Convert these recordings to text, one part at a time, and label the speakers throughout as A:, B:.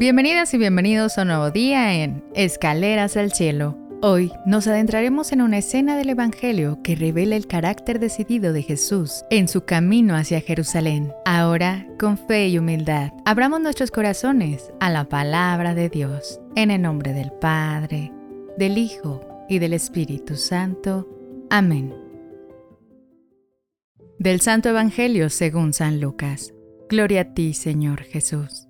A: Bienvenidas y bienvenidos a un nuevo día en Escaleras al Cielo. Hoy nos adentraremos en una escena del Evangelio que revela el carácter decidido de Jesús en su camino hacia Jerusalén. Ahora, con fe y humildad, abramos nuestros corazones a la palabra de Dios. En el nombre del Padre, del Hijo y del Espíritu Santo. Amén. Del Santo Evangelio según San Lucas. Gloria a ti, Señor Jesús.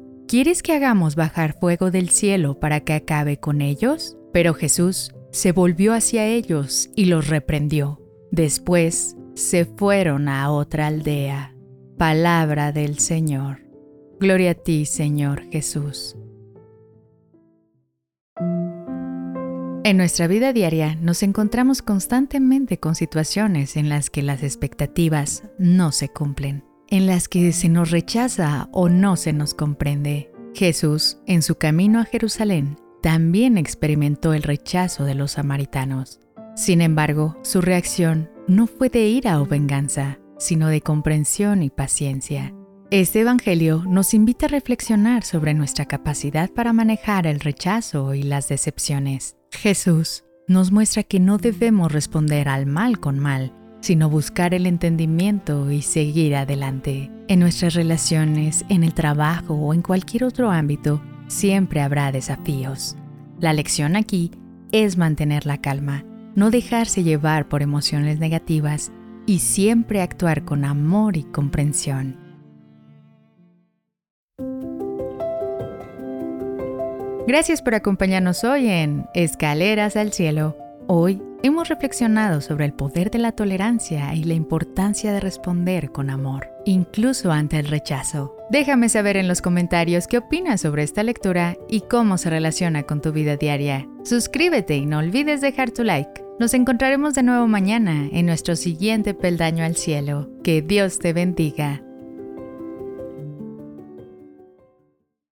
A: ¿quieres que hagamos bajar fuego del cielo para que acabe con ellos? Pero Jesús se volvió hacia ellos y los reprendió. Después se fueron a otra aldea. Palabra del Señor. Gloria a ti, Señor Jesús. En nuestra vida diaria nos encontramos constantemente con situaciones en las que las expectativas no se cumplen, en las que se nos rechaza o no se nos comprende. Jesús, en su camino a Jerusalén, también experimentó el rechazo de los samaritanos. Sin embargo, su reacción no fue de ira o venganza, sino de comprensión y paciencia. Este Evangelio nos invita a reflexionar sobre nuestra capacidad para manejar el rechazo y las decepciones. Jesús nos muestra que no debemos responder al mal con mal, sino buscar el entendimiento y seguir adelante. En nuestras relaciones, en el trabajo o en cualquier otro ámbito, siempre habrá desafíos. La lección aquí es mantener la calma no dejarse llevar por emociones negativas y siempre actuar con amor y comprensión. Gracias por acompañarnos hoy en Escaleras al Cielo. Hoy hemos reflexionado sobre el poder de la tolerancia y la importancia de responder con amor, incluso ante el rechazo. Déjame saber en los comentarios qué opinas sobre esta lectura y cómo se relaciona con tu vida diaria. Suscríbete y no olvides dejar tu like. Nos encontraremos de nuevo mañana en nuestro siguiente peldaño al cielo. Que Dios te bendiga.